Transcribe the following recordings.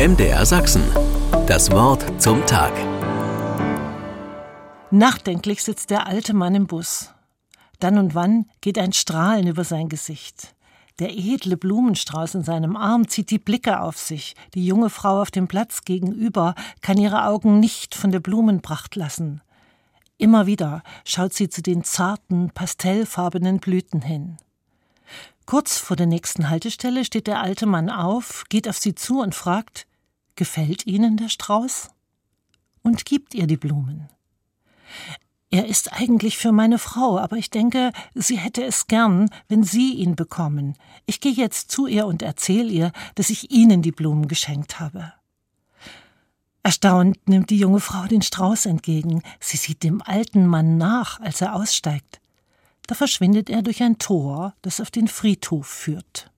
MDR Sachsen. Das Wort zum Tag. Nachdenklich sitzt der alte Mann im Bus. Dann und wann geht ein Strahlen über sein Gesicht. Der edle Blumenstrauß in seinem Arm zieht die Blicke auf sich. Die junge Frau auf dem Platz gegenüber kann ihre Augen nicht von der Blumenpracht lassen. Immer wieder schaut sie zu den zarten, pastellfarbenen Blüten hin. Kurz vor der nächsten Haltestelle steht der alte Mann auf, geht auf sie zu und fragt Gefällt Ihnen der Strauß? und gibt ihr die Blumen. Er ist eigentlich für meine Frau, aber ich denke, sie hätte es gern, wenn Sie ihn bekommen. Ich gehe jetzt zu ihr und erzähle ihr, dass ich Ihnen die Blumen geschenkt habe. Erstaunt nimmt die junge Frau den Strauß entgegen. Sie sieht dem alten Mann nach, als er aussteigt. Da verschwindet er durch ein Tor, das auf den Friedhof führt.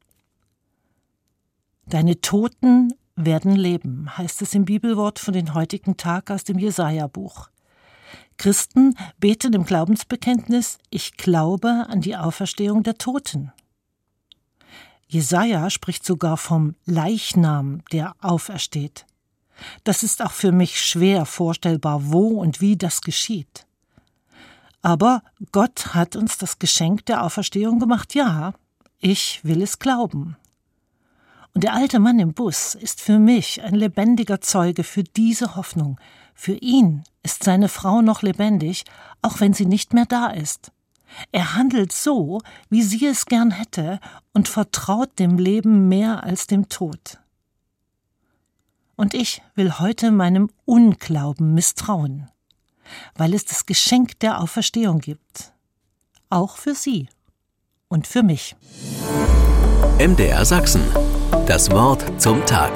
Deine Toten werden leben, heißt es im Bibelwort von den heutigen Tag aus dem Jesaja-Buch. Christen beten im Glaubensbekenntnis: Ich glaube an die Auferstehung der Toten. Jesaja spricht sogar vom Leichnam, der aufersteht. Das ist auch für mich schwer vorstellbar, wo und wie das geschieht. Aber Gott hat uns das Geschenk der Auferstehung gemacht, ja, ich will es glauben. Und der alte Mann im Bus ist für mich ein lebendiger Zeuge für diese Hoffnung. Für ihn ist seine Frau noch lebendig, auch wenn sie nicht mehr da ist. Er handelt so, wie sie es gern hätte, und vertraut dem Leben mehr als dem Tod. Und ich will heute meinem Unglauben misstrauen weil es das Geschenk der Auferstehung gibt. Auch für Sie und für mich. MDR Sachsen. Das Wort zum Tag.